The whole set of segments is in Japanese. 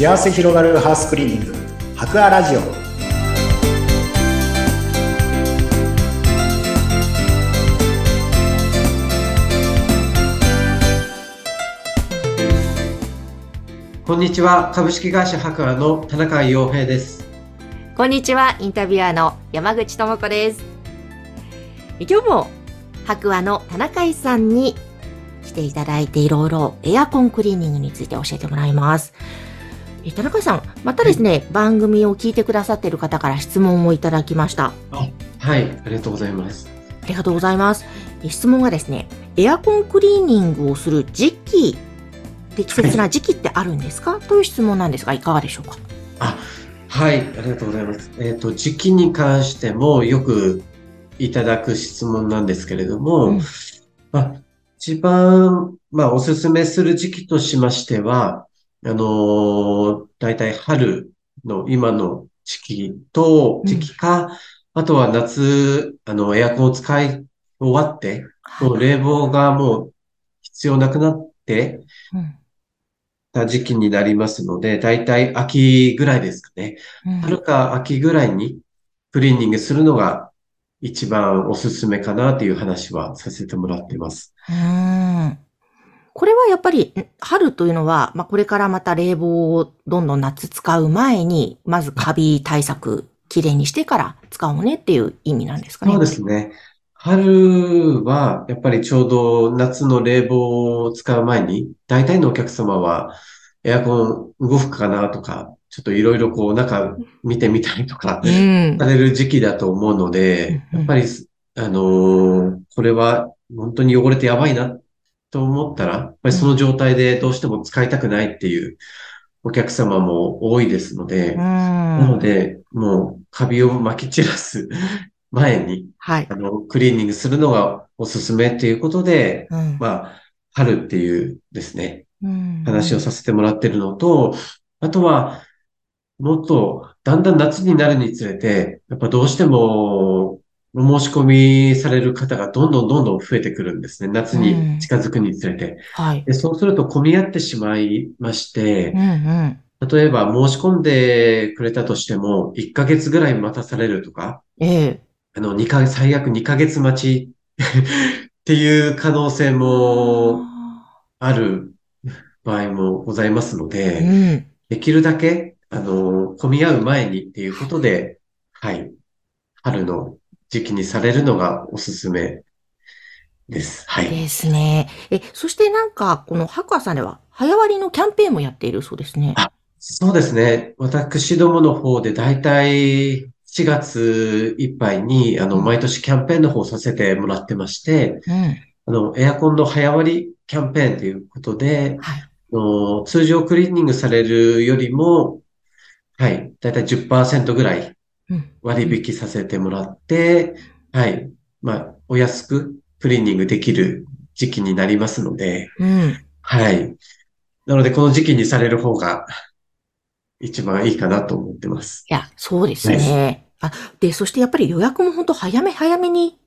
幸せ広がるハウスクリーニング。博アラジオ。こんにちは。株式会社博アの田中洋平です。こんにちは、インタビュアーの山口智子です。今日も白亜の田中井さんに来ていただいていろいろエアコンクリーニングについて教えてもらいます。え田中井さん、またですね、番組を聞いてくださっている方から質問をいただきました。はいありがとうございます。ありがとうございます。え質問がですね、エアコンクリーニングをする時期、適切な時期ってあるんですか、という質問なんですが、いかがでしょうか？はいありがとうございます。えっ、と時期に関してもよくいただく質問なんですけれども、うん。まあ、一番、まあ、おすすめする時期としましては、あのー、大体春の今の時期と、時期か、あとは夏、あの、エアコンを使い終わって、もう冷房がもう必要なくなってうん。た時期になりますので、大体秋ぐらいですかね。うん。春か秋ぐらいにクリーニングするのが一番おすすめかなという話はさせてもらってます。うーんこれはやっぱり、ん春というのは、まあ、これからまた冷房をどんどん夏使う前に、まずカビ対策、きれいにしてから使おうねっていう意味なんですかね。そうですね。春はやっぱりちょうど夏の冷房を使う前に、大体のお客様はエアコン動くかなとか、ちょっといろいろこう中見てみたりとかうんさ。れる時期だと思うので、やっぱり、あのーこれは本当に汚れてやばいなと思ったら、やっぱりその状態でどうしても使いたくないっていうお客様も多いですので、なのうん。で、もうカビを撒き散らす 前に、はい。あの、クリーニングするのがおすすめっていうことで、うんまあ、春っていうですね、うん話をさせてもらってるのと、あとは、もっと、だんだん夏になるにつれて、やっぱどうしても、お申し込みされる方がどんどんどんどん増えてくるんですね。夏に近づくにつれて。はい。で、そうすると混み合ってしまいましてう、んうん。例えば申し込んでくれたとしても、1ヶ月ぐらい待たされるとか、ええ。あの、2ヶ月、最悪2ヶ月待ち っていう可能性もある場合もございますのうで、ん。できるだけ、あの、混み合う前にっていうことで、はい、春の時期にされるのがおすすめです。はい。ですね。え、そしてなんか、この白亜さんでは、早割りのキャンペーンもやっているそうですね。あそうですね。私どもの方でだいたい4月いっぱいに、あの、うん毎年キャンペーンの方させてもらってまして、うん。あの、エアコンの早割りキャンペーンということで、はい。あの通常クリーニングされるよりも、はい、だいたい10%ぐらいうん。割引させてもらって、はい、まあ、お安くクリーニングできる時期になりますので、うん。はい。なので、この時期にされる方が一番いいかなと思ってます。いや、そうですね。あ、で、そしてやっぱり予約も本当早め早めに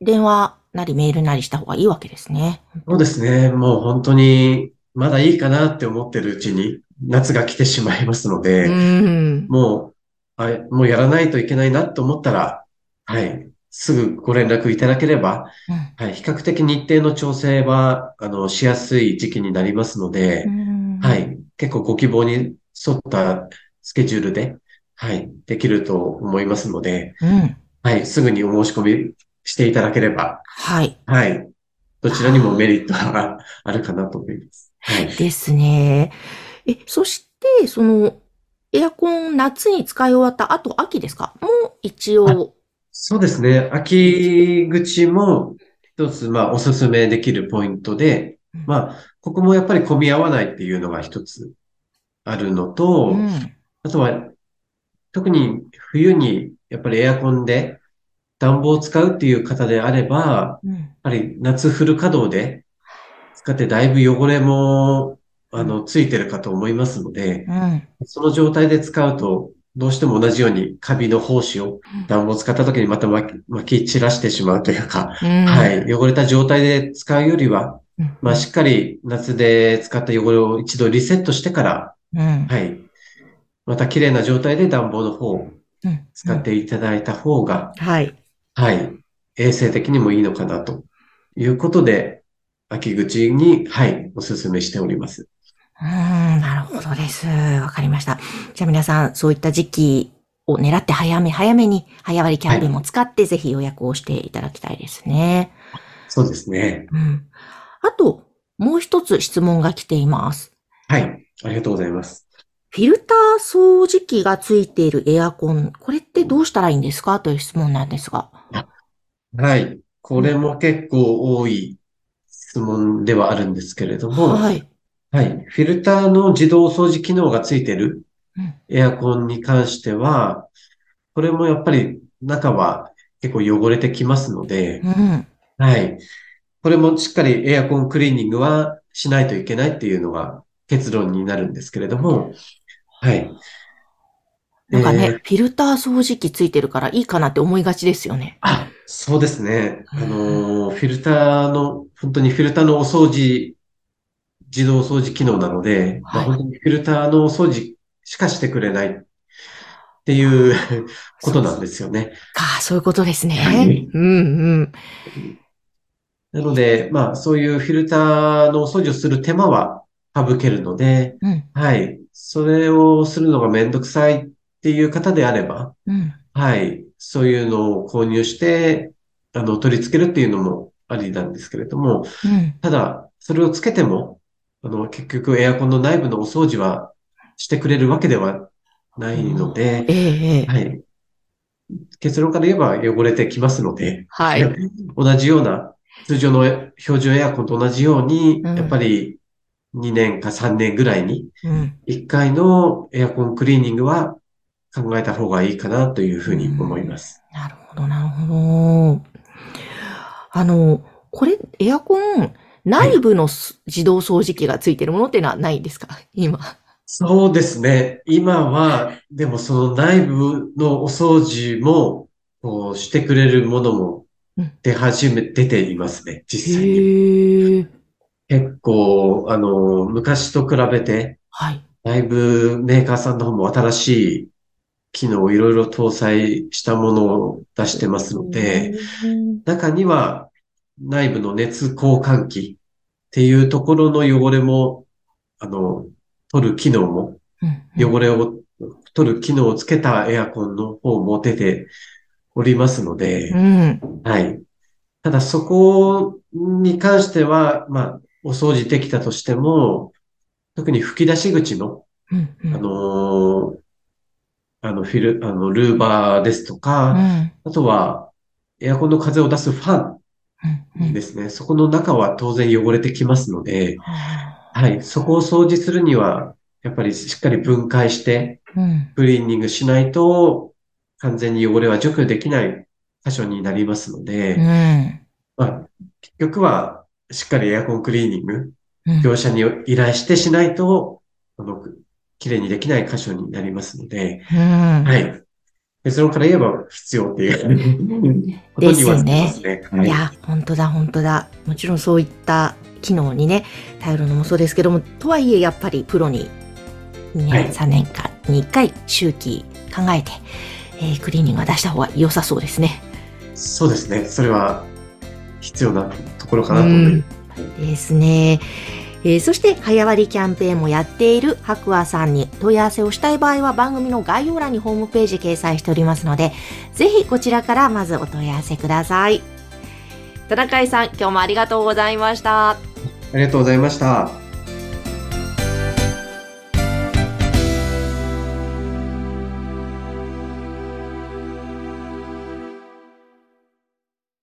電話なりメールなりした方がいいわけですね。そうですね。もう本当に、まだいいかなって思ってるうちに夏が来てしまいますので、うん。もう、あもうやらないといけないなと思ったら、はい、すぐご連絡いただければ、うんはい、比較的日程の調整は、あの、しやすい時期になりますので、うんはい、結構ご希望に沿ったスケジュールで、はい、できると思いますので、うん。はい、すぐにお申し込みしていただければ、はい。はい、どちらにもメリットがあるかなと思います。はい。ですね。え、そして、その、エアコン夏に使い終わった後、秋ですか？もう一応、そうですね。秋口も一つ、まあ、おすすめできるポイントで、うんまあ、ここもやっぱり混み合わないっていうのが一つあるのと、うん。あとは、特に冬にやっぱりエアコンで暖房を使うっていう方であれば、うん。やっぱり夏フル稼働で使ってだいぶ汚れも、あの、ついてるかと思いますので、うん。その状態で使うと、どうしても同じようにカビの胞子を暖房を使った時にまた巻き散らしてしまうというか、うん。。はいい。汚れた状態で使うよりは、うんまあ、しっかり夏で使った汚れを一度リセットしてから、うん。はい。また綺麗な状態で暖房の方をうん。使っていただいた方が、はい。はい、衛生的にもいいのかなということで、秋口に、はい、お勧めしております。うーん、なるほどです。わかりました。じゃあ皆さん、そういった時期を狙って早め早めに早割りキャンペーンも使って、ぜひ予約をしていただきたいですね。そうですね。うん。あと、もう一つ質問が来ています。はい、ありがとうございます。フィルター掃除機がついているエアコン、これってどうしたらいいんですか？という質問なんですが。はい、これも結構多い質問ではあるんですけれども、はい。はい。フィルターの自動掃除機能がついてるうんエアコンに関しては、これもやっぱり中は結構汚れてきますので、うん。はい。これもしっかりエアコンクリーニングはしないといけないっていうのが結論になるんですけれども、はい。なんかね、えーフィルター掃除機ついてるからいいかなって思いがちですよね。あ、そうですね。あうんのー、フィルターの、本当にフィルターのお掃除、自動掃除機能なので、まあはい本当にフィルターのお掃除しかしてくれないっていうことなんですよね。か、そういうことですね。はいうんうん。なので、まあ、そういうフィルターのお掃除をする手間は省けるので、うん。はい。それをするのがめんどくさいっていう方であれば、うん。はい。そういうのを購入して、あの、取り付けるっていうのもありなんですけれども、うん。ただ、それをつけても、あの、結局エアコンの内部のお掃除はしてくれるわけではないので、ええええ。はい。結論から言えば汚れてきますので、はい。同じような、通常の標準エアコンと同じように、うんやっぱり2年か3年ぐらいにうん。1回のエアコンクリーニングは考えた方がいいかなというふうに思います。なるほど、なるほど。あの、これ、エアコン、内部のす自動掃除機がついてるものっていうのはないんですか？今。そうですね。今は、でもその内部のお掃除も、こうしてくれるものもうん出始め、出ていますね、実際に。結構、あの、昔と比べて、はい。だいぶメーカーさんの方も新しい機能をいろいろ搭載したものを出してますので、中には内部の熱交換器っていうところの汚れも、あの、取る機能も、うん、汚れを取る機能をつけたエアコンの方も出ておりますのでう、ん。はい。ただそこに関しては、まあ、お掃除できたとしても、特に吹き出し口のうん。うん。あのーあの、フィル、あの、ルーバーですとうか、ん。あとは、エアコンの風を出すファうん。ンですね。そこの中は当然汚れてきますので、ははい。そこを掃除するには、やっぱりしっかり分解して。クリーニングしないと、完全に汚れは除去できない箇所になりますのうで、ん。まあ、結局は、しっかりエアコンクリーニング、うん。業者に依頼してしないと、あの、綺麗にできない箇所になりますので、うん。はい。結論から言えば必要っていうことにはなりますね。はいいや、本当だ、本当だ。もちろんそういった機能にね、頼るのもそうですけども、とはいえやっぱりプロに2はい年、3年間に1回周期考えて、えークリーニングは出した方が良さそうですね。そうですね。それは必要なところかなと思います。ですね。えーそして、早割りキャンペーンもやっている白亜さんに問い合わせをしたい場合は番組の概要欄にホームページ掲載しておりますので、ぜひこちらからまずお問い合わせください。田中井さん、今日もありがとうございました。ありがとうございました。